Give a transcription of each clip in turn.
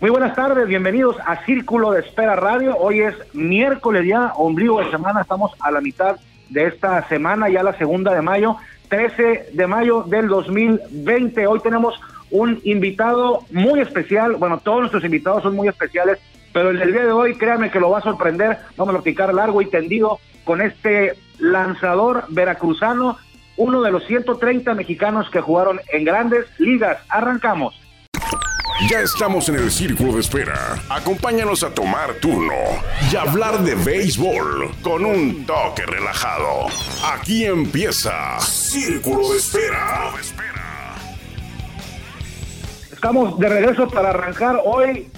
Muy buenas tardes, bienvenidos a Círculo de Espera Radio. Hoy es miércoles ya, ombligo de semana, estamos a la mitad de esta semana, ya la segunda de mayo, 13 de mayo del 2020. Hoy tenemos un invitado muy especial, bueno, todos nuestros invitados son muy especiales, pero el día de hoy, créanme que lo va a sorprender, vamos a platicar largo y tendido con este lanzador veracruzano, uno de los 130 mexicanos que jugaron en grandes ligas. Arrancamos. Ya estamos en el círculo de espera. Acompáñanos a tomar turno y hablar de béisbol con un toque relajado. Aquí empieza Círculo de Espera. Estamos de regreso para arrancar. Hoy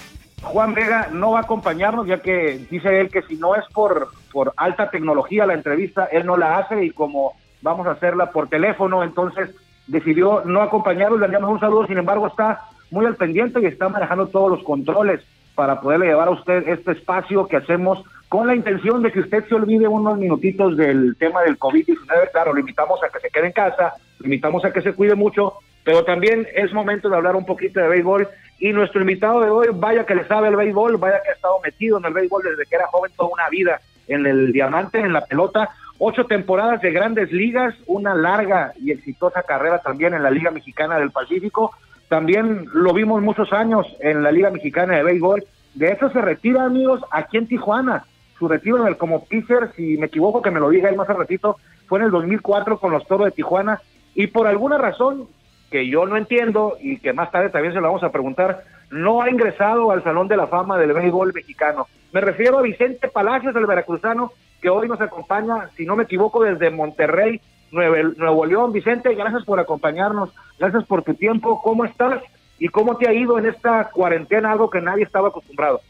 Juan Vega no va a acompañarnos ya que dice él que si no es por, por alta tecnología la entrevista, él no la hace y como vamos a hacerla por teléfono, entonces decidió no acompañarnos. Le enviamos un saludo, sin embargo está muy al pendiente y está manejando todos los controles para poderle llevar a usted este espacio que hacemos con la intención de que usted se olvide unos minutitos del tema del COVID-19. Claro, lo invitamos a que se quede en casa, lo invitamos a que se cuide mucho, pero también es momento de hablar un poquito de béisbol. Y nuestro invitado de hoy, vaya que le sabe el béisbol, vaya que ha estado metido en el béisbol desde que era joven, toda una vida en el diamante, en la pelota. Ocho temporadas de grandes ligas, una larga y exitosa carrera también en la Liga Mexicana del Pacífico también lo vimos muchos años en la Liga Mexicana de Béisbol. De eso se retira, amigos, aquí en Tijuana. Su retiro en el como pitcher, si me equivoco, que me lo diga él más al ratito, fue en el 2004 con los Toros de Tijuana. Y por alguna razón que yo no entiendo y que más tarde también se lo vamos a preguntar, no ha ingresado al Salón de la Fama del Béisbol Mexicano. Me refiero a Vicente Palacios, el veracruzano, que hoy nos acompaña, si no me equivoco, desde Monterrey, Nuevo, León. Vicente, gracias por acompañarnos, gracias por tu tiempo. ¿Cómo estás y cómo te ha ido en esta cuarentena, algo que nadie estaba acostumbrado?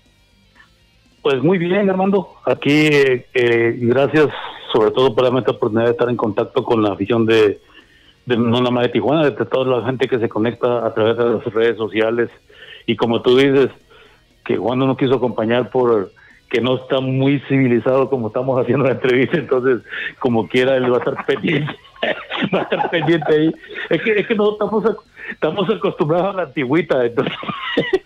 Pues muy bien, Armando. Aquí, eh, gracias sobre todo por esta oportunidad de estar en contacto con la afición de, de no nada de Tijuana, de toda la gente que se conecta a través de las redes sociales. Y como tú dices, que Juan no quiso acompañar por que no está muy civilizado como estamos haciendo la entrevista, entonces como quiera él va a estar pendiente, va a estar pendiente ahí. Es que, es que no estamos, estamos acostumbrados a la antigüita, entonces.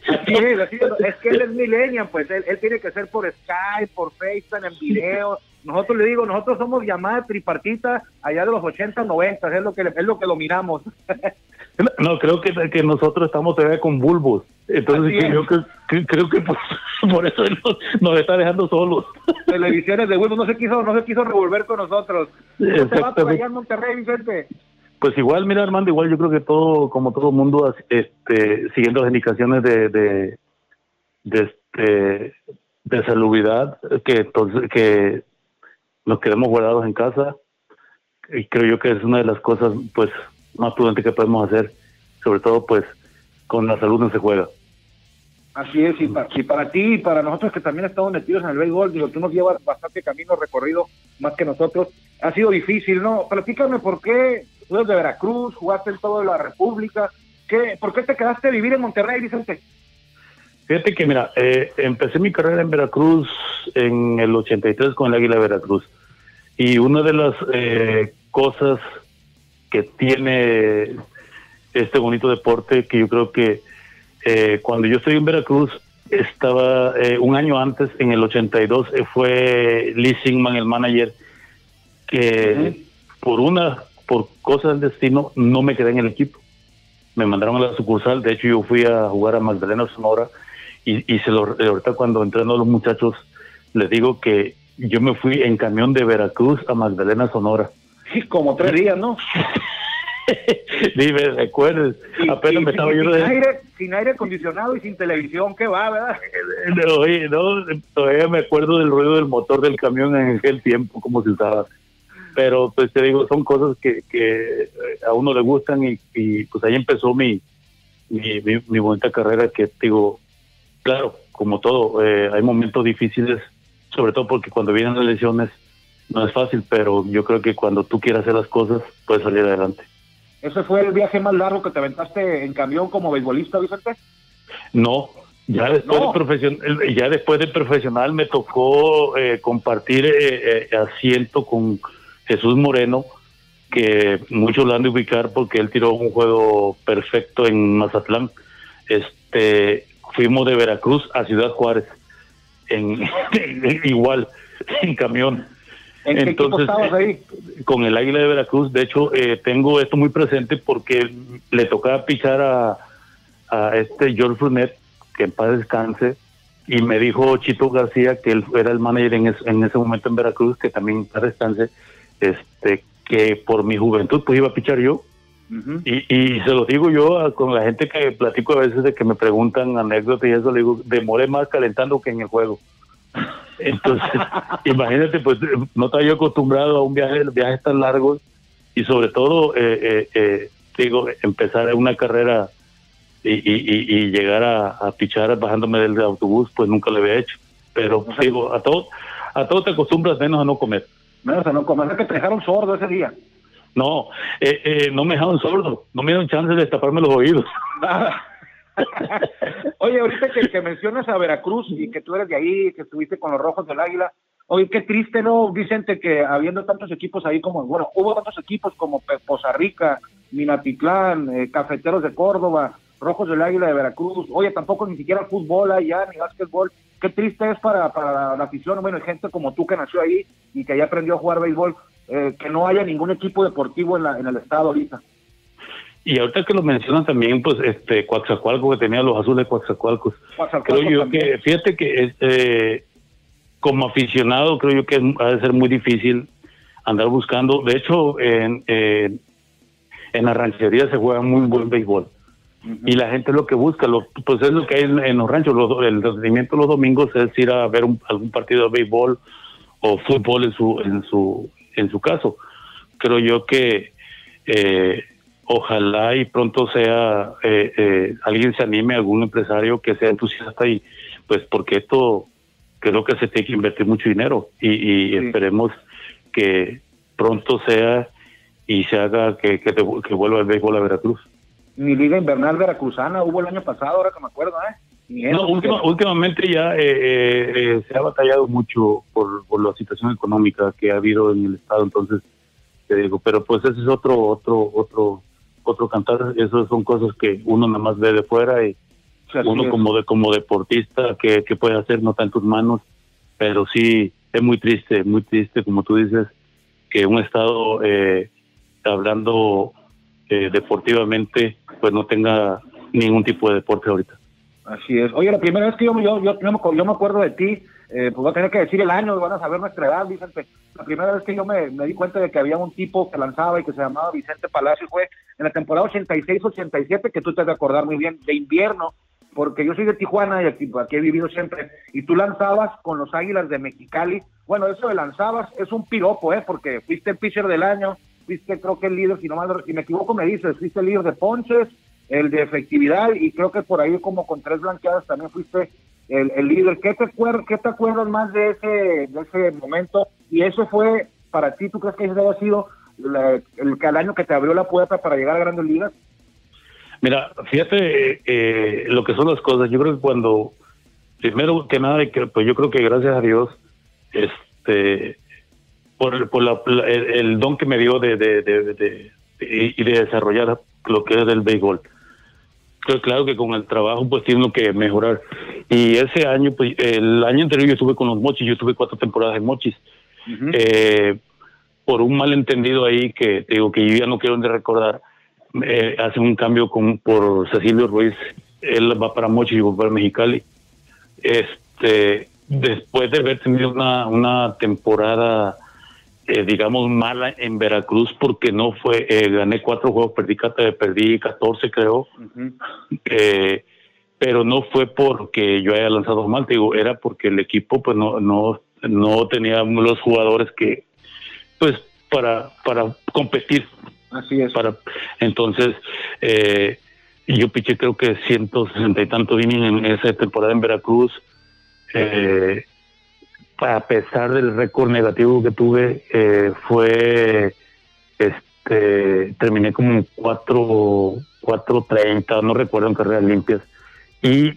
Así es, es, que él es millennial, pues él, él tiene que ser por Skype, por FaceTime, en video. Nosotros le digo, nosotros somos llamada tripartita allá de los 80, 90, es lo que es lo que lo miramos. No, creo que, que nosotros estamos todavía con bulbos. Entonces creo que, creo que por, eso nos, está dejando solos. Televisiones de bulbos no se quiso no se quiso revolver con nosotros. ¿Cómo te va allá en Monterrey, Vicente? Pues igual, mira Armando, igual yo creo que todo, como todo mundo, este, siguiendo las indicaciones de, de, de, este, de salubridad, que, entonces, que nos quedemos guardados en casa, y creo yo que es una de las cosas, pues, más prudente que podemos hacer, sobre todo pues con la salud no se juega. Así es, y para, para ti y para nosotros que también estamos metidos en el béisbol, digo, tú nos llevas bastante camino recorrido más que nosotros, ha sido difícil, ¿no? Platícame por qué tú eres de Veracruz, jugaste en toda la República, ¿qué, ¿por qué te quedaste a vivir en Monterrey, Vicente? Fíjate que, mira, eh, empecé mi carrera en Veracruz en el 83 con el Águila de Veracruz. Y una de las eh, cosas que tiene este bonito deporte que yo creo que eh, cuando yo estoy en Veracruz estaba eh, un año antes, en el 82, eh, fue Lee Singman, el manager, que por una, por cosas del destino, no me quedé en el equipo. Me mandaron a la sucursal, de hecho yo fui a jugar a Magdalena Sonora y, y se lo, ahorita cuando entreno a los muchachos, les digo que yo me fui en camión de Veracruz a Magdalena Sonora como tres días, ¿no? Dime, recuerdes, apenas me estaba sin, aire, sin aire acondicionado y sin televisión, ¿qué va, verdad? Oye, no, todavía me acuerdo del ruido del motor del camión en aquel tiempo, como se usaba. Pero, pues te digo, son cosas que, que a uno le gustan y, pues ahí empezó mi, mi, mi, bonita carrera que, digo, claro, como todo, eh, hay momentos difíciles, sobre todo porque cuando vienen las lesiones, no es fácil, pero yo creo que cuando tú quieras hacer las cosas, puedes salir adelante. ¿Ese fue el viaje más largo que te aventaste en camión como beisbolista, Vicente? No, ya después, De, profesional, ya después de profesional me tocó eh, compartir eh, eh, asiento con Jesús Moreno, que muchos lo han de ubicar porque él tiró un juego perfecto en Mazatlán. Este fuimos de Veracruz a Ciudad Juárez, en, igual, en camión. ¿En qué Entonces, estabas ahí? Con el Águila de Veracruz, de hecho, eh, tengo esto muy presente porque le tocaba pichar a, a este George Brunet, que en paz descanse, y me dijo Chito García, que él era el manager en, en ese momento en Veracruz, que también en paz descanse, este, que por mi juventud pues iba a pichar yo. y, y, se lo digo yo con la gente que platico a veces de que me preguntan anécdotas y eso, le digo, demoré más calentando que en el juego. Entonces, imagínate, pues no estaba yo acostumbrado a un viaje, viajes tan largos y sobre todo, eh, eh, eh, digo, empezar una carrera y, y, llegar a, a, pichar bajándome del autobús, pues nunca lo había hecho. Pero digo, a todo, a todo te acostumbras menos a no comer. Menos a no comer, es que te dejaron sordo ese día. No, no me dejaron sordo, no me dieron chance de taparme los oídos. Oye, ahorita que, mencionas a Veracruz y que tú eres de ahí, que estuviste con los Rojos del Águila, oye, qué triste, ¿no, Vicente? Que habiendo tantos equipos ahí como, bueno, hubo tantos equipos como Poza Rica, Minatitlán, eh, Cafeteros de Córdoba, Rojos del Águila de Veracruz, oye, tampoco ni siquiera fútbol allá, ni básquetbol. Qué triste es para, para la afición, bueno, gente como tú que nació ahí y que ya aprendió a jugar béisbol, eh, que no haya ningún equipo deportivo en, la, en el estado ahorita. Y ahorita que lo mencionan también, pues, este, Coaxacualco, que tenía los azules Coaxacualcos. Creo yo que, fíjate que este, como aficionado, creo yo que ha de ser muy difícil andar buscando. De hecho, en, en, la ranchería se juega muy buen béisbol. Y la gente lo que busca, lo, pues es lo que hay en, los ranchos. el rendimiento los domingos es ir a ver algún partido de béisbol o fútbol en su, en su, en su caso. Creo yo que eh, ojalá y pronto sea eh, eh, alguien se anime, algún empresario que sea entusiasta y pues porque esto creo que se tiene que invertir mucho dinero y, esperemos que pronto sea y se haga que, que, vuelva el béisbol a Veracruz. Mi liga invernal veracruzana hubo el año pasado, ahora que me acuerdo, ¿eh? No, últimamente ya eh, se ha batallado mucho por, por la situación económica que ha habido en el estado, entonces te digo, pero pues ese es otro otro otro otro cantar, eso son cosas que uno nada más ve de fuera y uno como de como deportista que, puede hacer no en tus manos, pero sí es muy triste, muy triste como tú dices que un estado eh, hablando eh, deportivamente pues no tenga ningún tipo de deporte ahorita. Así es. Oye, la primera vez que yo, yo, yo, yo me acuerdo de ti, eh, pues voy a tener que decir el año, van a saber nuestra edad, Vicente. La primera vez que yo me, di cuenta de que había un tipo que lanzaba y que se llamaba Vicente Palacio fue en la temporada 86-87, que tú te has de acordar muy bien, de invierno, porque yo soy de Tijuana y aquí, aquí he vivido siempre, y tú lanzabas con los Águilas de Mexicali. Bueno, eso de lanzabas es un piropo, ¿eh? Porque fuiste el pitcher del año, fuiste creo que el líder, si no mal, si me equivoco me dices, fuiste el líder de ponches, el de efectividad y creo que por ahí como con tres blanqueadas también fuiste el, líder. ¿Qué te, acuerdas, ¿Qué te acuerdas más de ese, de ese momento? Y eso fue para ti, ¿tú crees que ese haya sido el, el, año que te abrió la puerta para llegar a grandes ligas? Mira, fíjate eh, lo que son las cosas. Yo creo que cuando, primero que nada, pues yo creo que gracias a Dios, este, por, por la, el, don que me dio de, de, de, de, y de desarrollar lo que es el béisbol claro que con el trabajo pues tiene que mejorar. Y ese año, pues el año anterior yo estuve con los Mochis, yo estuve cuatro temporadas en Mochis. eh, por un malentendido ahí que digo que yo ya no quiero de recordar, eh, hace un cambio con por Cecilio Ruiz, él va para Mochis y va para Mexicali. Este, después de haber tenido una, una temporada eh, digamos, mala en Veracruz porque no fue, eh, gané cuatro juegos, perdí, perdí 14 creo, eh, pero no fue porque yo haya lanzado mal, digo, era porque el equipo pues no, no, no tenía los jugadores que, pues, para, para competir. Así es. Para, entonces, yo piché creo que 160 y tantos innings en esa temporada en Veracruz. Eh, a pesar del récord negativo que tuve, eh, fue, este, terminé como en 4, 4.30, no recuerdo en carreras limpias, y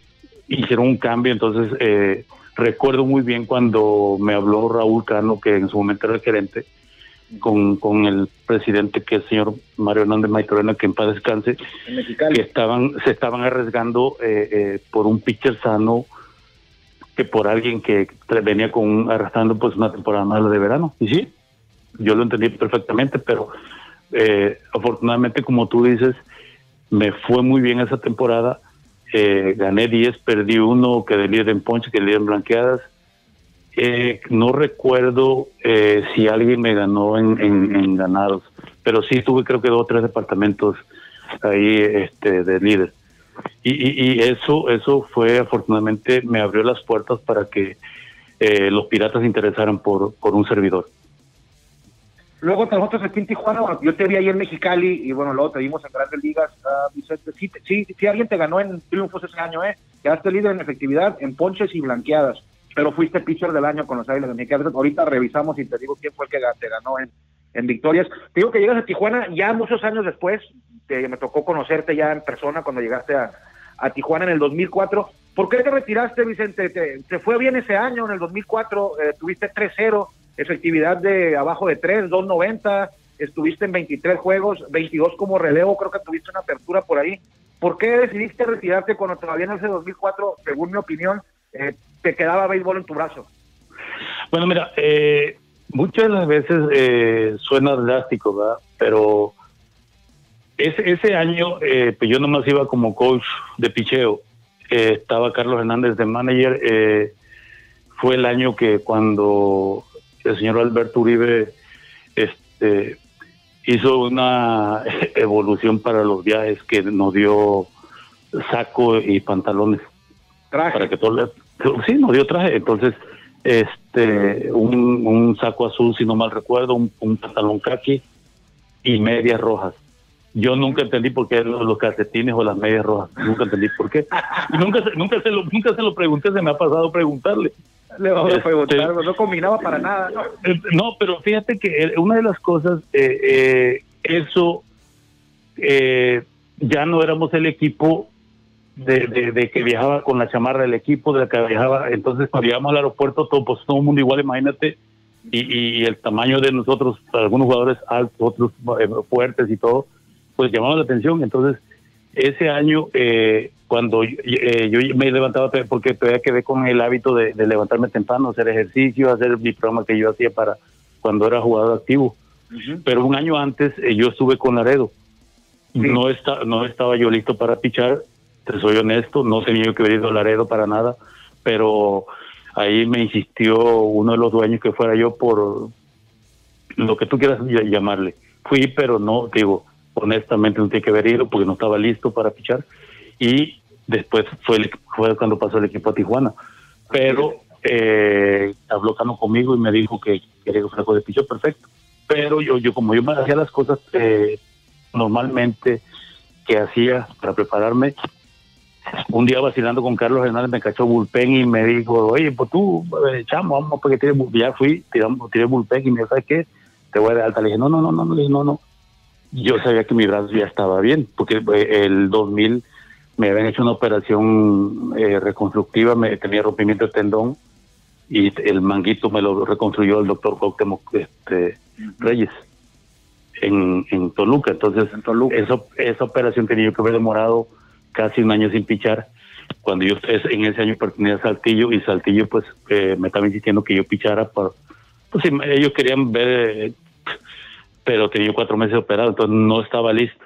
hicieron un cambio, entonces eh, recuerdo muy bien cuando me habló Raúl Cano, que en su momento era el gerente, con, con el presidente que es el señor Mario Hernández Maitorena, que en paz descanse, que estaban, se estaban arriesgando eh, eh, por un pitcher sano que por alguien que venía con arrastrando pues una temporada mala de verano. Y sí, yo lo entendí perfectamente, pero eh, afortunadamente, como tú dices, me fue muy bien esa temporada. gané 10, perdí uno, quedé líder en ponche, quedé líder en blanqueadas eh, no recuerdo eh, si alguien me ganó en, ganados, pero sí tuve creo que dos o tres departamentos ahí este, de líder. Y, eso, eso fue afortunadamente, me abrió las puertas para que eh, los piratas se interesaran por, por un servidor. Luego nosotros aquí en Tijuana, bueno, yo te vi ahí en Mexicali y bueno, luego te vimos en Grandes Ligas, uh, Vicente. Sí, sí, sí, alguien te ganó en triunfos ese año, ¿eh? Quedaste líder en efectividad, en ponches y blanqueadas pero fuiste pitcher del año con los Águilas de México. Ahorita revisamos y te digo quién fue el que te ganó en, en victorias. Te digo que llegas a Tijuana ya muchos años después, me tocó conocerte ya en persona cuando llegaste a, Tijuana en el 2004. ¿Por qué te retiraste, Vicente? ¿Te, fue bien ese año, en el 2004? Eh, tuviste 3-0, efectividad de abajo de 3, 2.90, estuviste en 23 juegos, 22 como relevo, creo que tuviste una apertura por ahí. ¿Por qué decidiste retirarte cuando todavía en ese 2004, según mi opinión, eh, te quedaba béisbol en tu brazo? Bueno, mira, eh, muchas de las veces eh, suena drástico, ¿verdad? Pero ese, ese año, eh, pues yo nomás iba como coach de picheo. estaba Carlos Hernández de manager. fue el año que cuando el señor Alberto Uribe este, hizo una evolución para los viajes que nos dio saco y pantalones para que todo sí nos dio traje entonces este un, saco azul si no mal recuerdo un, pantalón kaki y medias rojas. Yo nunca entendí por qué los, calcetines o las medias rojas. Nunca entendí por qué. Nunca nunca se lo nunca se lo pregunté se me ha pasado preguntarle. Le vamos a preguntar este, no combinaba para nada no, eh, no pero fíjate que una de las cosas eh, eh, eso ya no éramos el equipo de, que viajaba con la chamarra del equipo, de la que viajaba. Entonces, cuando llegamos al aeropuerto, todo, pues, todo el mundo igual, imagínate, y, el tamaño de nosotros, algunos jugadores altos, otros eh, fuertes y todo, pues llamaba la atención. Entonces, ese año, eh, cuando eh, yo me levantaba, porque todavía quedé con el hábito de, levantarme temprano, hacer ejercicio, hacer mi programa que yo hacía para cuando era jugador activo. Pero un año antes yo estuve con Laredo. No, está, no estaba yo listo para pichar soy honesto, no tenía yo que haber ido a Laredo para nada, pero ahí me insistió uno de los dueños que fuera yo por lo que tú quieras llamarle. Fui, pero no, digo, honestamente no tenía que haber ido porque no estaba listo para pichar. Y después fue, fue cuando pasó el equipo a Tijuana. Pero eh, habló Cano conmigo y me dijo que quería que fuera de pichar, perfecto. Pero yo, yo como yo me hacía las cosas eh, normalmente que hacía para prepararme, un día vacilando con Carlos Hernández me cachó bullpen y me dijo, oye, pues tú, eh, chamo, vamos porque tienes, ya fui, tiramos, tiré bullpen y me dijo, ¿sabes qué? Te voy a dar alta. Le dije, no, no, no, no, no, no, no. Yo sabía que mi brazo ya estaba bien, porque eh, el 2000 me habían hecho una operación eh, reconstructiva, me tenía rompimiento de tendón y el manguito me lo reconstruyó el doctor Cuauhtémoc este, Reyes en, en Toluca. Entonces, en Toluca. Eso, esa operación tenía que haber demorado casi un año sin pichar. Cuando yo en ese año pertenecía a Saltillo y Saltillo pues eh, me estaba insistiendo que yo pichara, por, pues ellos querían ver, pero tenía cuatro meses operado, entonces no estaba listo.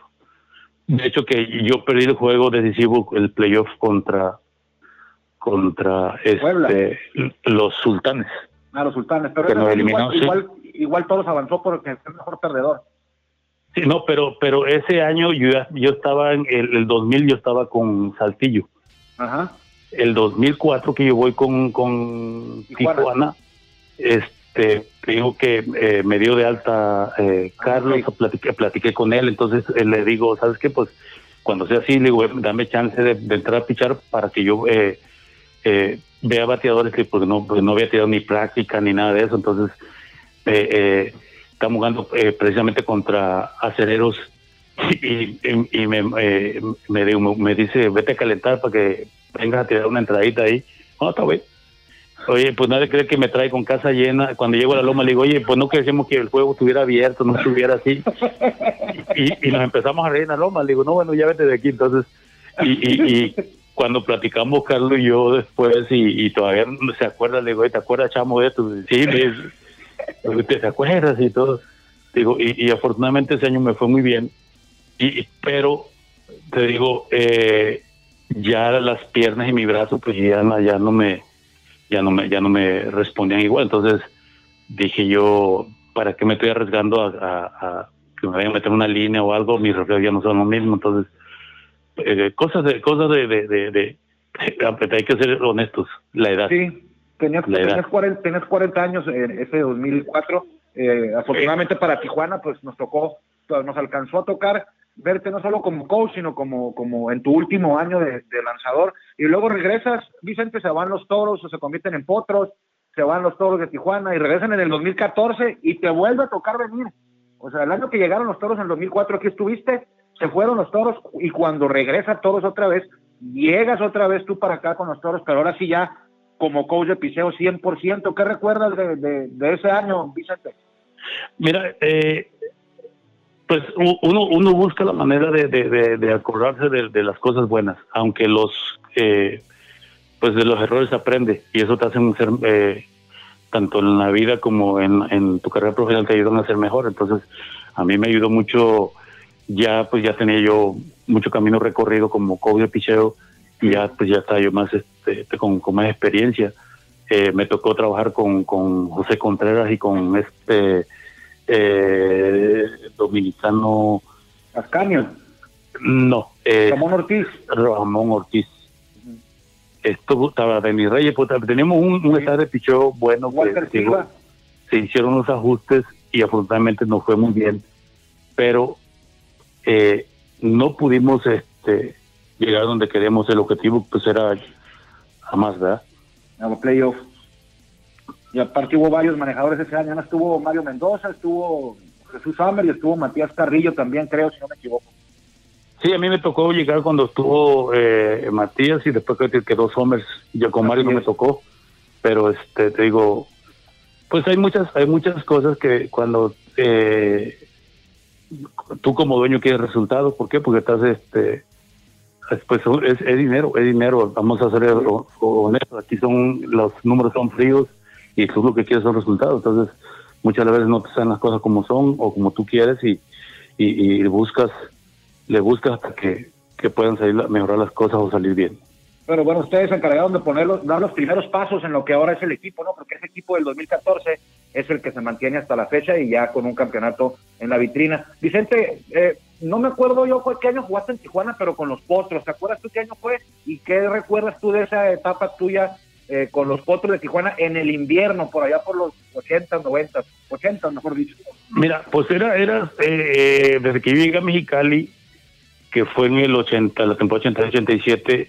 De hecho que yo perdí el juego decisivo, el playoff contra contra este, los sultanes. Ah, los sultanes, pero igual, igual, todos avanzó porque es el mejor perdedor. Sí, no, pero pero ese año yo yo estaba en el, 2000 yo estaba con Saltillo. Ajá. El 2004 que yo voy con con Tijuana, este digo que eh, me dio de alta eh, Carlos, platiqué, platiqué con él, entonces eh, le digo, ¿sabes qué? Pues cuando sea así, le digo, dame chance de, entrar a pichar para que yo vea bateadores que pues no, pues no había tenido ni práctica ni nada de eso, entonces eh, estamos jugando eh, precisamente contra acereros y, me, eh, me, me, dice, vete a calentar para que vengas a tirar una entradita ahí. No, está bien. Oye, pues nadie cree que me trae con casa llena. Cuando llego a la loma le digo, oye, pues no queríamos que el juego estuviera abierto, no estuviera así. Y, nos empezamos a reír en la loma. Le digo, no, bueno, ya vete de aquí. Entonces, y, cuando platicamos Carlos y yo después y, todavía no se acuerda, le digo, ¿te acuerdas, chamo, de esto? Sí, ¿te acuerdas? Y todo. Digo, y, afortunadamente ese año me fue muy bien. Y, pero, te digo, eh, ya las piernas y mi brazo, pues ya, ya no me ya no me, ya no me respondían igual. Entonces dije yo, ¿para qué me estoy arriesgando a, que me vayan a meter una línea o algo? Mis reflejos ya no son lo mismo. Entonces, eh, cosas de, cosas de, de, de, hay que ser honestos, la edad. Sí, tenías, 40, 40, años en ese 2004. Eh, afortunadamente para Tijuana, pues nos tocó, nos alcanzó a tocar verte no solo como coach, sino como, como en tu último año de, lanzador. Y luego regresas, Vicente, se van los toros o se convierten en potros, se van los toros de Tijuana y regresan en el 2014 y te vuelve a tocar venir. O sea, el año que llegaron los toros en el 2004, aquí estuviste, se fueron los toros y cuando regresa toros otra vez, llegas otra vez tú para acá con los toros, pero ahora sí ya como coach de piseo 100%. ¿Qué recuerdas de, de ese año, Vicente? Mira, eh, pues uno, uno busca la manera de, de, acordarse de, las cosas buenas, aunque los eh, pues de los errores aprende y eso te hace ser eh, tanto en la vida como en, tu carrera profesional te ayudan a ser mejor. Entonces a mí me ayudó mucho ya pues ya tenía yo mucho camino recorrido como coach de picheo ya pues ya estaba yo más este, con, más experiencia. Eh, me tocó trabajar con, con José Contreras y con este eh, dominicano. Ascanio. No. Eh, Ramón Ortiz. Ramón Ortiz. Esto estaba de mis reyes, pues, tenemos un, un estado de picheo bueno. que se hicieron los ajustes y afortunadamente nos fue muy bien, pero eh, no pudimos este llegar donde queríamos. El objetivo pues era jamás, ¿verdad? A playoff. Y aparte hubo varios manejadores ese año. Estuvo Mario Mendoza, estuvo Jesús Hammer y estuvo Matías Carrillo también, creo, si no me equivoco. Sí, a mí me tocó llegar cuando estuvo eh, Matías y después que quedó Somers. Yo con Mario no me tocó, pero este te digo, pues hay muchas hay muchas cosas que cuando eh, tú como dueño quieres resultados, ¿por qué? Porque estás este pues es, es dinero, es dinero, vamos a ser honestos, aquí son los números son fríos y tú lo que quieres son resultados. Entonces, muchas veces no te salen las cosas como son o como tú quieres y, y, buscas, le buscas hasta que, que puedan salir, mejorar las cosas o salir bien. Pero bueno, ustedes se encargaron de ponerlos, dar los primeros pasos en lo que ahora es el equipo, ¿no? Porque ese equipo del 2014 es el que se mantiene hasta la fecha y ya con un campeonato en la vitrina. Vicente, eh, no me acuerdo yo qué año jugaste en Tijuana, pero con los Potros. ¿Te acuerdas tú qué año fue? ¿Y qué recuerdas tú de esa etapa tuya eh, con los Potros de Tijuana en el invierno, por allá por los 80, 90, 80 mejor dicho. Mira, pues era, era eh, desde que yo llegué a Mexicali, que fue en el 80, la temporada 80-87,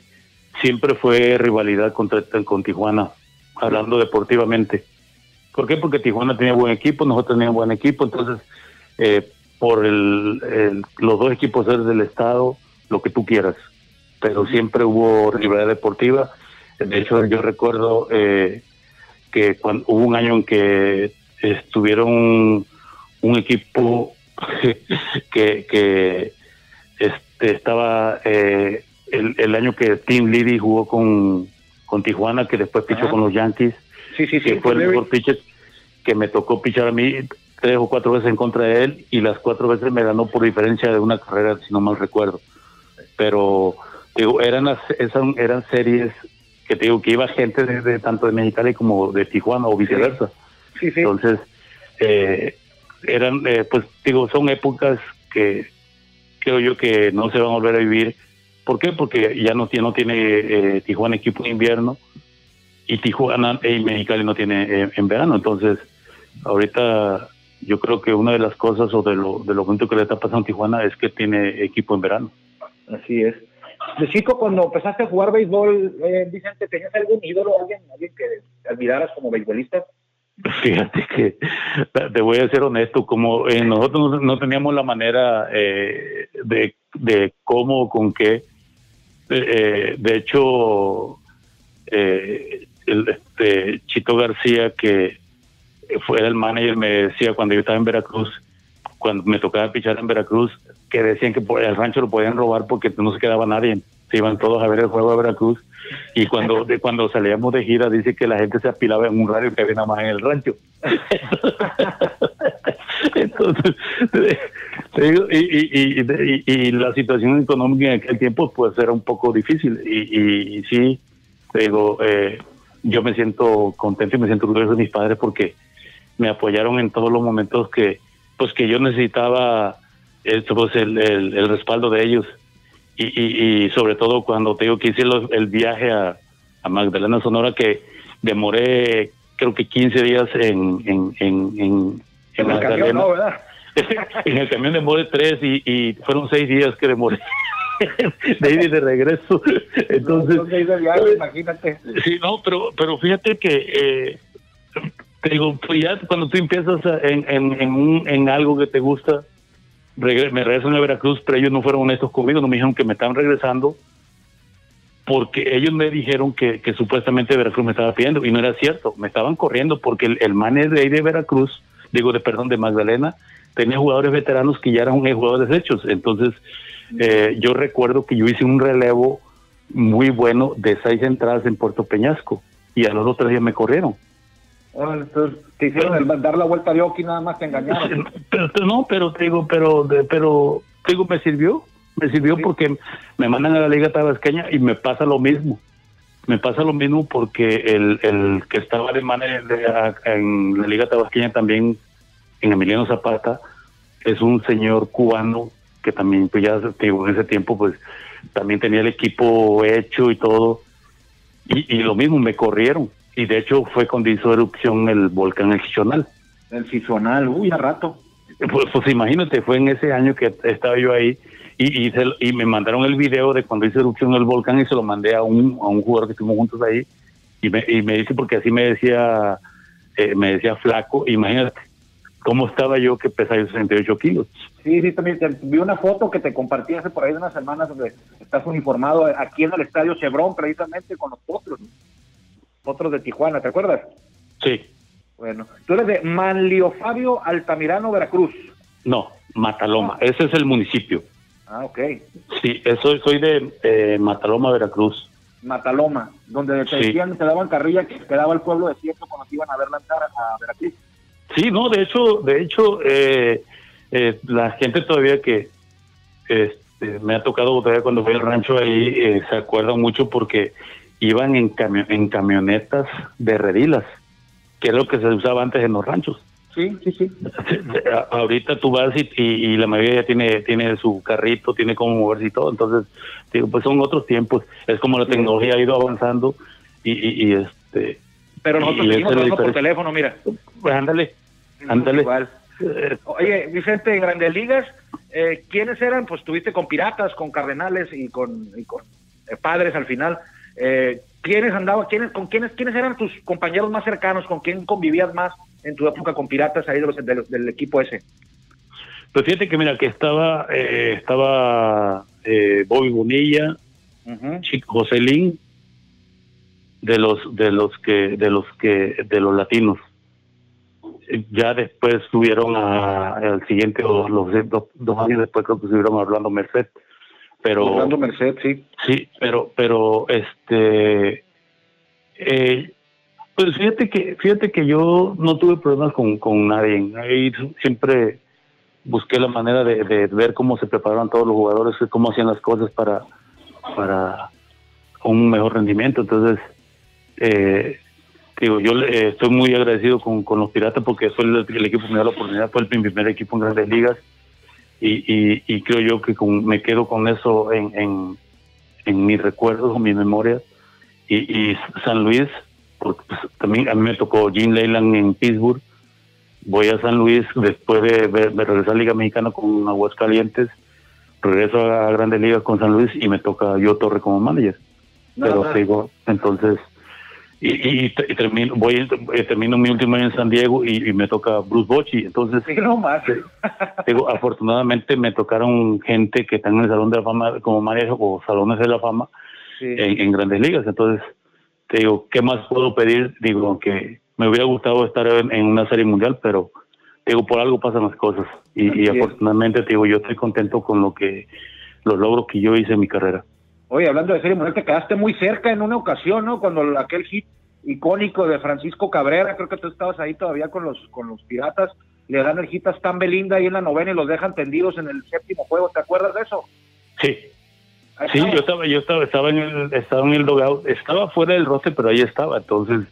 siempre fue rivalidad contra, con Tijuana, hablando deportivamente. ¿Por qué? Porque Tijuana tenía buen equipo, nosotros teníamos buen equipo, entonces eh, por el, los dos equipos del Estado, lo que tú quieras, pero siempre hubo rivalidad deportiva. De hecho, yo recuerdo eh, que cuando, hubo un año en que estuvieron un, equipo que, que este, estaba eh, el, año que Tim Levy jugó con, con Tijuana, que después pichó con los Yankees, sí, sí, que fue el mejor pitcher que me tocó pichar a mí tres o cuatro veces en contra de él y las cuatro veces me ganó por diferencia de una carrera, si no mal recuerdo. Pero digo, eran, eran, eran series que te digo que iba gente de, tanto de Mexicali como de Tijuana o viceversa. Sí, sí. Entonces, eh, eran, eh, pues digo, son épocas que creo yo que no se van a volver a vivir. ¿Por qué? Porque ya no, no tiene eh, Tijuana equipo de invierno y Tijuana y Mexicali no tiene en verano. Entonces, ahorita yo creo que una de las cosas o de lo, de lo que le está pasando a Tijuana es que tiene equipo en verano. Así es de chico, cuando empezaste a jugar béisbol, eh, Vicente, ¿tenías algún ídolo, alguien, alguien que admiraras como beisbolista? Fíjate que te voy a ser honesto, como eh, nosotros no, teníamos la manera eh, de, de cómo, con qué. de hecho, el, este, Chito García, que fue el manager, me decía cuando yo estaba en Veracruz, cuando me tocaba pichar en Veracruz, que decían que el rancho lo podían robar porque no se quedaba nadie, se iban todos a ver el juego de Veracruz. Y cuando cuando salíamos de gira dice que la gente se apilaba en un radio que había nada más en el rancho. Entonces, y, y, y, y, la situación económica en aquel tiempo pues era un poco difícil. Y, y, sí, digo, eh, yo me siento contento y me siento orgulloso de mis padres porque me apoyaron en todos los momentos que pues que yo necesitaba esto, pues, el, el, respaldo de ellos. Y, y, sobre todo cuando te digo que hice el viaje a, a, Magdalena Sonora que demoré creo que 15 días en en en, en, en el camión no, ¿verdad? en el camión demoré tres y, y fueron seis días que demoré de ir y de regreso. Entonces imagínate. Sí no pero pero fíjate que eh, te digo, pues ya cuando tú empiezas en, en, en, un, en algo que te gusta, me regresan a Veracruz, pero ellos no fueron honestos conmigo, no me dijeron que me estaban regresando, porque ellos me dijeron que, que supuestamente Veracruz me estaba pidiendo, y no era cierto, me estaban corriendo, porque el, el man de ahí de Veracruz, digo, de perdón, de Magdalena, tenía jugadores veteranos que ya eran un jugadores deshechos, entonces eh, yo recuerdo que yo hice un relevo muy bueno de seis entradas en Puerto Peñasco, y a los otros días me corrieron. Entonces, te hicieron el dar la vuelta de Oki, nada más te engañaron. Pero, no, pero te digo, pero, pero, digo, me sirvió. Me sirvió porque me mandan a la Liga Tabasqueña y me pasa lo mismo. Me pasa lo mismo porque el, el que estaba de manager en la Liga Tabasqueña también, en Emiliano Zapata, es un señor cubano que también, pues ya digo, en ese tiempo, pues también tenía el equipo hecho y todo. Y, y lo mismo, me corrieron y de hecho fue cuando hizo erupción el volcán El. El Chichonal, uy, a rato. Pues, pues, imagínate, fue en ese año que estaba yo ahí y, y, y, me mandaron el video de cuando hizo erupción el volcán y se lo mandé a un, a un jugador que estuvimos juntos ahí y me, y me dice, porque así me decía, eh, me decía flaco, imagínate cómo estaba yo que pesaba 68 kilos. Sí, sí, también vi una foto que te compartí hace por ahí de unas semanas donde estás uniformado aquí en el estadio Chevron precisamente con los potros otros de Tijuana, ¿te acuerdas? Sí. Bueno, tú eres de Manlio Fabio Altamirano, Veracruz. No, Mataloma, ese es el municipio. Ah, ok. Sí, soy, soy de eh, Mataloma, Veracruz. Mataloma, donde te decían, te daban carrilla que quedaba el pueblo de desierto cuando te iban a ver lanzar a Veracruz. Sí, no, de hecho, de hecho, eh, eh, la gente todavía que este, me ha tocado todavía cuando voy al rancho ahí se acuerdan mucho porque iban en, en camionetas de redilas, que es lo que se usaba antes en los ranchos. Sí, sí, sí. Ahorita tú vas y, y, la mayoría ya tiene, tiene su carrito, tiene cómo moverse y todo. Entonces, digo, pues son otros tiempos. Es como la tecnología ha ido avanzando y, y, este. Pero nosotros seguimos hablando por teléfono, mira. Pues ándale, ándale. Igual. Oye, Vicente, en Grandes Ligas, eh, ¿quiénes eran? Pues tuviste con Piratas, con Cardenales y con, y con eh, Padres al final. Eh, ¿Quiénes andaban, quiénes, con quiénes, quiénes eran tus compañeros más cercanos, con quién convivías más en tu época con Piratas ahí del equipo ese? Pues fíjate que mira, que estaba, eh, estaba eh, Bobby Bonilla, Chico Joselín, de los, de los que, de los que, de los latinos. Ya después subieron a, al siguiente, los, los dos, años después creo que estuvieron hablando Merced pero Merced, sí. Sí, pero pero este eh, pues fíjate que fíjate que yo no tuve problemas con, con nadie. Ahí siempre busqué la manera de, de, ver cómo se preparaban todos los jugadores, cómo hacían las cosas para para un mejor rendimiento. Entonces, eh, digo, yo eh, estoy muy agradecido con, con los Piratas porque fue el, el equipo que me dio la oportunidad, fue el primer equipo en grandes ligas y, y, creo yo que me quedo con eso en, en, en mis recuerdos o mi memoria. Y, y San Luis, porque pues, también a mí me tocó Jim Leyland en Pittsburgh. Voy a San Luis después de, regresar a Liga Mexicana con Aguascalientes. Regreso a Grandes Ligas con San Luis y me toca yo Torre como manager. Pero sigo, entonces y, y, termino voy eh, termino mi último año en San Diego y, me toca Bruce Bochy entonces digo afortunadamente me tocaron gente que están en el salón de la fama como manejo o salones de la fama en, grandes ligas entonces te digo, ¿qué más puedo pedir? Digo, que me hubiera gustado estar en, una serie mundial, pero digo, por algo pasan las cosas. Y, afortunadamente, te digo, yo estoy contento con lo que, los logros que yo hice en mi carrera. Oye, hablando de serie mundial, te quedaste muy cerca en una ocasión, ¿no? Cuando aquel hit icónico de Francisco Cabrera, creo que tú estabas ahí todavía con los, con los piratas, le dan el hit a Stan Belinda ahí en la novena y los dejan tendidos en el séptimo juego, ¿te acuerdas de eso? Sí, Sí, yo estaba, yo estaba, estaba en el, estaba en el dogout, estaba fuera del roster, pero ahí estaba. Entonces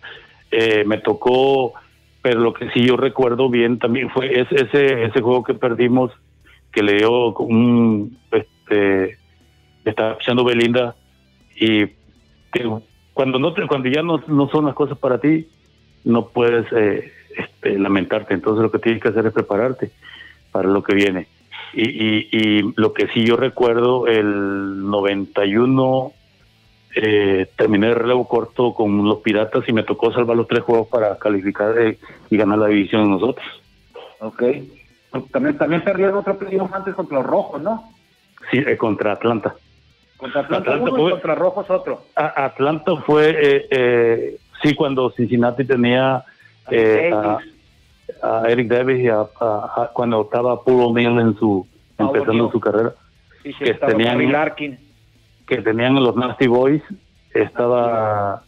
eh, me tocó, pero lo que sí yo recuerdo bien también fue ese, ese, ese juego que perdimos, que le dio un, este, estaba echando Belinda y cuando no cuando ya no, no son las cosas para ti, no puedes eh, este, lamentarte. Entonces lo que tienes que hacer es prepararte para lo que viene. Y, y, lo que sí yo recuerdo, el 91 eh, terminé de relevo corto con los Piratas y me tocó salvar los tres juegos para calificar eh, y ganar la división de nosotros. Ok. También, también perdieron otro partido antes contra los Rojos, ¿no? Sí, eh, contra Atlanta. Contra Atlanta, uno y contra Rojos otro. Atlanta fue, sí, cuando Cincinnati tenía a Eric Davis. y a, cuando estaba Paul O'Neill en su empezando su carrera que tenían Larkin. que tenían los Nasty Boys estaba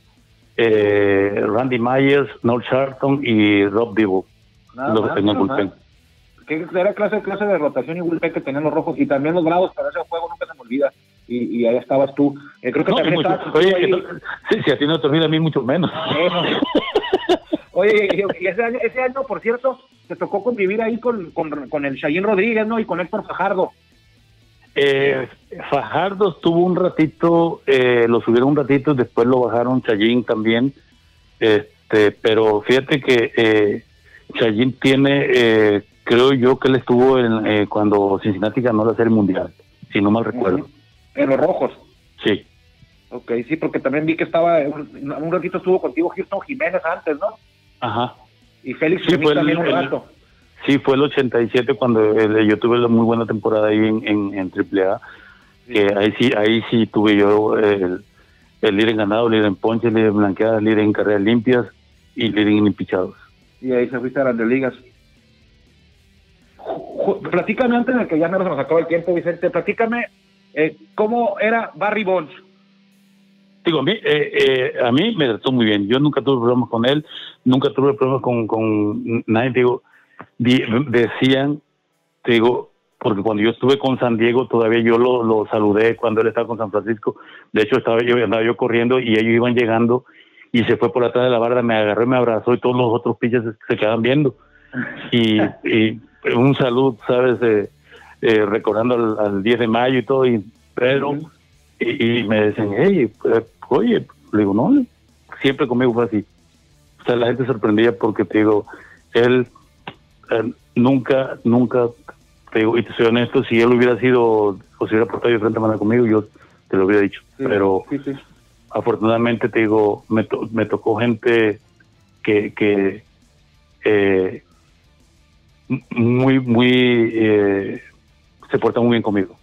eh, Randy Myers, Noel Charlton y Rob Dibble los que tenían bullpen. que era clase clase de rotación y bullpen que tenían los rojos y también los bravos para ese juego nunca se me olvida y, y ahí estabas tú eh, creo que también oye, sí, si a ti no te olvida a mí mucho menos Oye, y ese año, ese año, por cierto, te tocó convivir ahí con, con, el Chayín Rodríguez, ¿no? Y con Héctor Fajardo. Eh, Fajardo estuvo un ratito, eh, lo subieron un ratito, después lo bajaron Chayín también. Este, pero fíjate que eh, Chayín tiene, eh, creo yo que él estuvo en, eh, cuando Cincinnati ganó la Serie Mundial, si no mal recuerdo. En los rojos. Sí. Ok, sí, porque también vi que estaba, un ratito estuvo contigo Houston Jiménez antes, ¿no? Ajá. Y Félix sí, fue también el, un rato. sí, fue el 87 cuando yo tuve la muy buena temporada ahí en, en, en AAA. Que ahí sí, ahí sí tuve yo el, el líder en ganado, líder en ponche, líder en blanqueadas, líder en carreras limpias y líder en impichados. Y ahí se fuiste a grandes ligas. Platícame antes de que ya me nos acaba el tiempo, Vicente, platícame eh, cómo era Barry Bonds digo, a mí, eh, eh, a mí me trató muy bien. Yo nunca tuve problemas con él, nunca tuve problemas con, con nadie. Digo, decían, digo, porque cuando yo estuve con San Diego todavía yo lo, lo saludé cuando él estaba con San Francisco. De hecho, estaba yo, andaba yo corriendo y ellos iban llegando y se fue por atrás de la barra, me agarró, me abrazó y todos los otros pillas se, quedan viendo. Y, y un saludo, ¿sabes? Eh, eh recordando al, al, 10 de mayo y todo, y, pero, y, y, me decían, hey, pues, oye, le digo, no, siempre conmigo fue así. O sea, la gente sorprendía porque te digo, él eh, nunca, nunca, te digo, y te soy honesto, si él hubiera sido, o si hubiera portado de frente a mano conmigo, yo te lo hubiera dicho. Pero afortunadamente te digo, me, me tocó gente que, que eh, muy, muy, eh, se porta muy bien conmigo.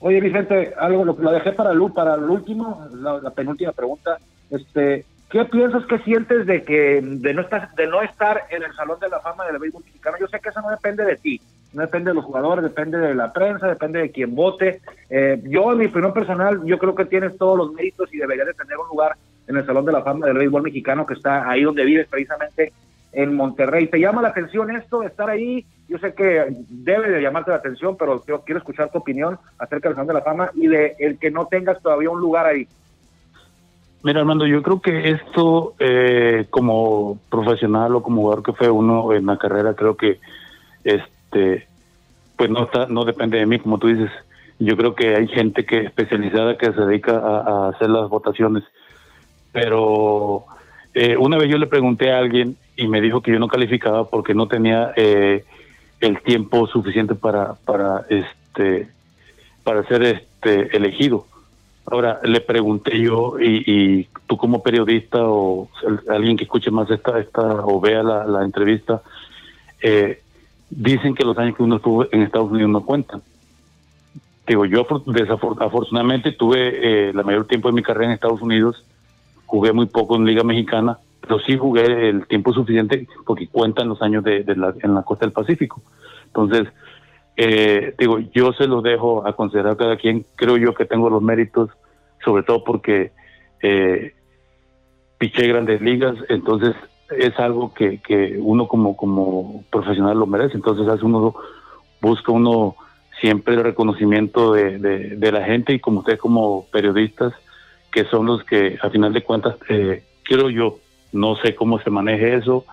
Oye, Vicente, algo lo, dejé para el, para el último, la, penúltima pregunta. Este, ¿Qué piensas, qué sientes de que de no estar de no estar en el Salón de la Fama del béisbol mexicano? Yo sé que eso no depende de ti, no depende de los jugadores, depende de la prensa, depende de quien vote. Eh, yo, en mi opinión personal, yo creo que tienes todos los méritos y deberías de tener un lugar en el Salón de la Fama del béisbol mexicano que está ahí donde vives, precisamente en Monterrey. ¿Te llama la atención esto estar ahí? Yo sé que debe de llamarte la atención, pero yo quiero escuchar tu opinión acerca del Salón de la Fama y de el que no tengas todavía un lugar ahí. Mira, Armando, yo creo que esto, eh, como profesional o como jugador que fue uno en la carrera, creo que este, pues no está, no depende de mí, como tú dices. Yo creo que hay gente que especializada que se dedica a, a hacer las votaciones, pero eh, una vez yo le pregunté a alguien y me dijo que yo no calificaba porque no tenía eh, el tiempo suficiente para para este para ser este elegido. Ahora le pregunté yo y, tú como periodista o alguien que escuche más esta esta o vea la, entrevista eh, dicen que los años que uno estuvo en Estados Unidos no cuentan. Digo, yo desafortunadamente tuve la mayor tiempo de mi carrera en Estados Unidos jugué muy poco en Liga Mexicana, pero sí jugué el tiempo suficiente porque cuentan los años de, la, en la costa del Pacífico. Entonces, eh, digo, yo se lo dejo a considerar cada quien. Creo yo que tengo los méritos, sobre todo porque eh, piché grandes ligas, entonces es algo que, que uno como, como profesional lo merece. Entonces, hace uno busca uno siempre el reconocimiento de, de, la gente y como ustedes como periodistas, que son los que a final de cuentas, eh, quiero yo, no sé cómo se maneje eso,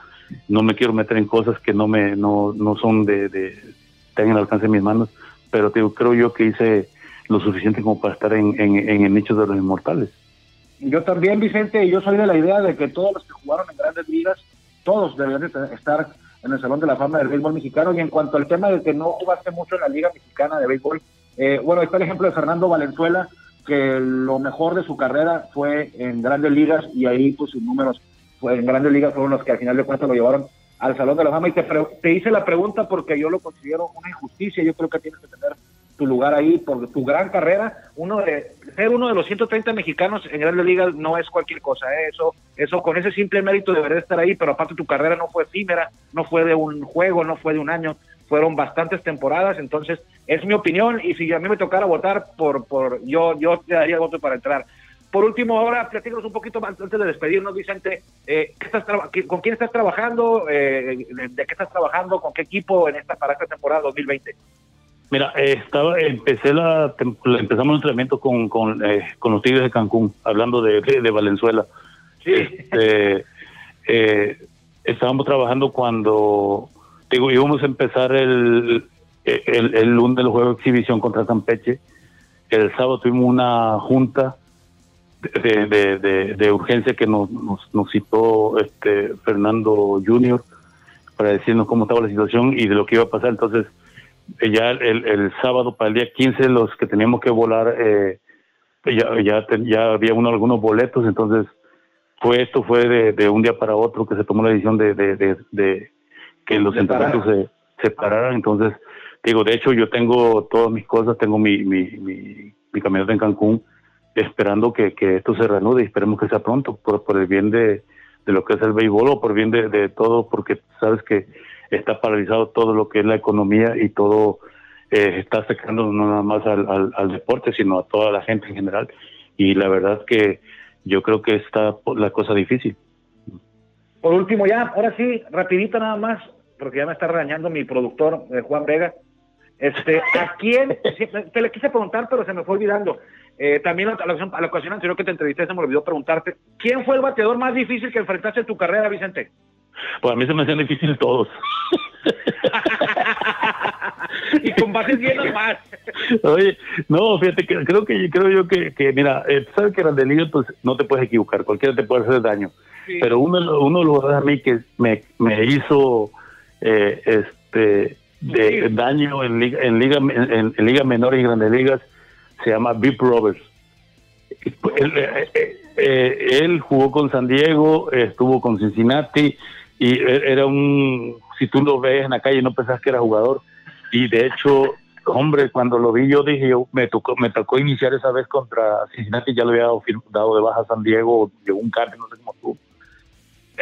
no me quiero meter en cosas que no me no, no son de, de están el alcance de mis manos, pero creo yo que hice lo suficiente como para estar en, en, el nicho de los inmortales. Yo también, Vicente, yo soy de la idea de que todos los que jugaron en grandes ligas, todos deberían estar en el Salón de la Fama del Béisbol Mexicano. Y en cuanto al tema de que no jugaste mucho en la Liga Mexicana de Béisbol, eh, bueno, está el ejemplo de Fernando Valenzuela, que lo mejor de su carrera fue en grandes ligas y ahí pues sus números fue, en grandes ligas fueron los que al final de cuentas lo llevaron al Salón de la Fama. Y te, te hice la pregunta porque yo lo considero una injusticia. Yo creo que tienes que tener tu lugar ahí por tu gran carrera. Uno de ser uno de los 130 mexicanos en Grandes Ligas no es cualquier cosa, ¿eh? eso eso con ese simple mérito debería estar ahí, pero aparte tu carrera no fue efímera, no fue de un juego, no fue de un año, fueron bastantes temporadas, entonces es mi opinión y si a mí me tocara votar por por yo yo te daría voto para entrar. Por último, ahora platícanos un poquito más antes de despedirnos, Vicente. Eh, ¿qué estás ¿Con quién estás trabajando? Eh, ¿De qué estás trabajando? ¿Con qué equipo en esta para esta temporada 2020? Mira, eh, estaba, empecé la, empezamos el entrenamiento con, con, eh, con los Tigres de Cancún, hablando de, de, Valenzuela. Sí. Este, eh, estábamos trabajando cuando, digo, íbamos a empezar el, el, el lunes del juego de exhibición contra Campeche. El sábado tuvimos una junta de, de, de, urgencia que nos, nos, nos, citó este Fernando Junior para decirnos cómo estaba la situación y de lo que iba a pasar. Entonces, ya el, el, sábado para el día 15 los que teníamos que volar eh, ya ya, ya había uno algunos boletos. Entonces fue esto fue de, de, un día para otro que se tomó la decisión de, de, de, que los entrenamientos se separaran entonces digo de hecho yo tengo todas mis cosas tengo mi mi, mi, mi camioneta en Cancún esperando que, que esto se reanude y esperemos que sea pronto por, por el bien de, de lo que es el béisbol o por bien de, de todo porque sabes que está paralizado todo lo que es la economía y todo eh, está afectando no nada más al, al, deporte, sino a toda la gente en general. Y la verdad que yo creo que está la cosa difícil. Por último, ya, ahora sí, rapidito nada más, porque ya me está regañando mi productor, eh, Juan Vega. Este, ¿a quién? te le quise preguntar, pero se me fue olvidando. Eh, también a la, a la, ocasión anterior que te entrevisté se me olvidó preguntarte, ¿quién fue el bateador más difícil que enfrentaste en tu carrera, Vicente? Pues a mí se me hacían difíciles todos. y con bases llenas más. Oye, no, fíjate que creo que creo yo que, que mira, eh, sabes que Randelillo pues no te puedes equivocar, cualquiera te puede hacer daño. Pero uno, uno de los a mí que me, me hizo eh, este de daño en liga en liga en, liga menor y grandes ligas se llama Bip Roberts. Él, eh, eh, él jugó con San Diego, estuvo con Cincinnati, y e, era un, si tú lo ves en la calle no pensás que era jugador y de hecho, hombre, cuando lo vi yo dije, yo, me tocó me tocó iniciar esa vez contra Cincinnati, ya lo había dado, de baja a San Diego, de un cártel, no sé cómo tú.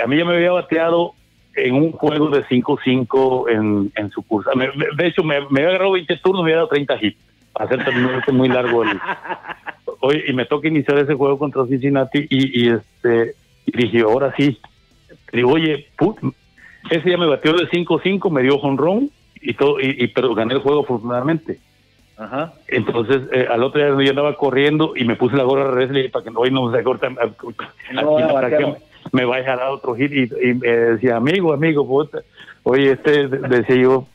A mí ya me había bateado en un juego de 5-5 en, en su curso. de hecho, me, me había agarrado 20 turnos, me había dado 30 hits. Para hacer muy largo el, hoy y me toca iniciar ese juego contra Cincinnati y, y este y dije, ahora sí, Digo, oye, ese día me batió de 5-5, me dio honrón y todo, y, pero gané el juego afortunadamente. Ajá. Entonces, eh, al otro día yo andaba corriendo y me puse la gorra al revés para que hoy no se corte, no, que me vaya a dar otro hit y, me decía, amigo, amigo, puta. oye, este, decía yo,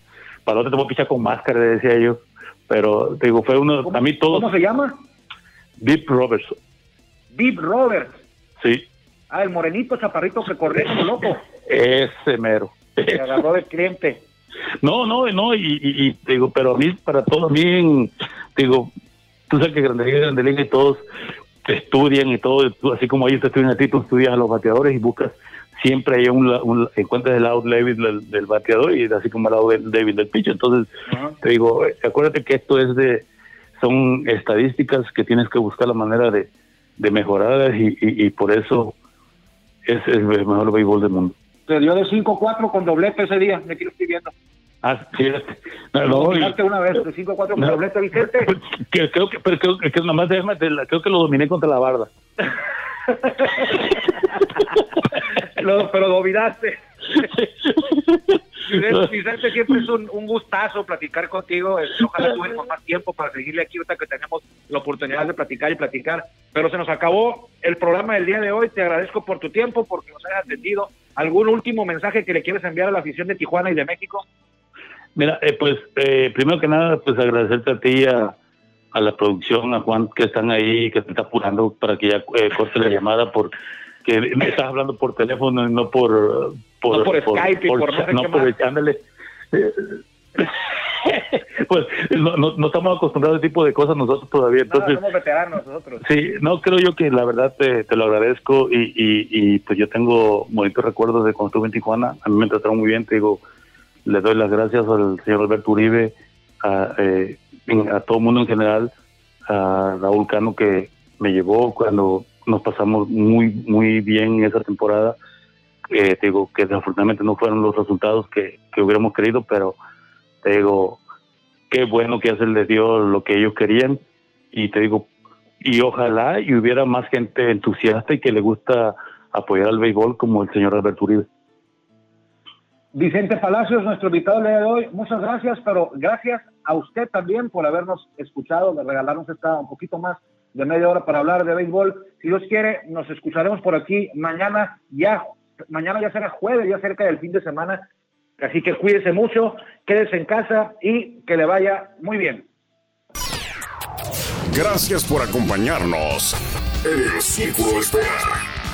para otro te voy a pichar con máscara, decía yo. Pero, digo, fue uno, a mí todo. ¿Cómo se llama? Deep Roberts. Deep Roberts. Sí. Ah, el morenito chaparrito que corría como loco. Ese mero. Se agarró del cliente. No, no, no, y, digo, pero a mí, para todos, bien, digo, tú sabes que Grande Liga, Grande Liga y todos estudian y todo, así como ellos te estudian a ti, tú estudias a los bateadores y buscas siempre hay un, un encuentras el lado débil del, bateador y así como el lado débil del pitcher. Entonces, te digo, acuérdate que esto es de, son estadísticas que tienes que buscar la manera de, de mejorar y, y, por eso es, el mejor béisbol del mundo. Se dio de 5-4 con doblete ese día, me quiero pidiendo. Ah, fíjate. No, no, y, una vez de 5-4 con doblete, Vicente. Creo que, pero creo que nomás déjame, creo que lo dominé contra la barda. lo, pero dominaste. Vicente, siempre es un, gustazo platicar contigo. Ojalá tuviéramos más tiempo para seguirle aquí ahorita que tenemos la oportunidad de platicar y platicar. Pero se nos acabó el programa del día de hoy. Te agradezco por tu tiempo, porque nos hayas atendido. ¿Algún último mensaje que le quieres enviar a la afición de Tijuana y de México? Mira, eh, pues eh, primero que nada, pues agradecerte a ti, a, a la producción, a Juan que están ahí, que te está apurando para que ya eh, corte la llamada por que me estás hablando por teléfono y no por por, no por, Skype por, por, no, por echándole. Pues no, no, estamos acostumbrados a ese tipo de cosas nosotros todavía entonces somos veteranos nosotros. Sí no creo yo que la verdad te, te lo agradezco y, y, y, pues yo tengo bonitos recuerdos de cuando estuve en Tijuana. A mí me trataron muy bien te digo le doy las gracias al señor Alberto Uribe a, eh, a todo mundo en general a Raúl Cano que me llevó cuando nos pasamos muy, muy bien esa temporada. Eh, te digo que desafortunadamente no fueron los resultados que, hubiéramos querido, pero te digo, qué bueno que se les dio lo que ellos querían y te digo, y ojalá y hubiera más gente entusiasta y que le gusta apoyar al béisbol como el señor Alberto Uribe. Vicente Palacios, nuestro invitado de hoy, muchas gracias, pero gracias a usted también por habernos escuchado, de regalarnos esta un poquito más de media hora para hablar de béisbol. Si Dios quiere, nos escucharemos por aquí mañana, ya, mañana ya será jueves, ya cerca del fin de semana. Así que cuídese mucho, quédese en casa y que le vaya muy bien. Gracias por acompañarnos en el Círculo Espera.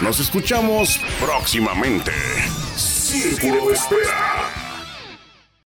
Nos escuchamos próximamente. Círculo Espera.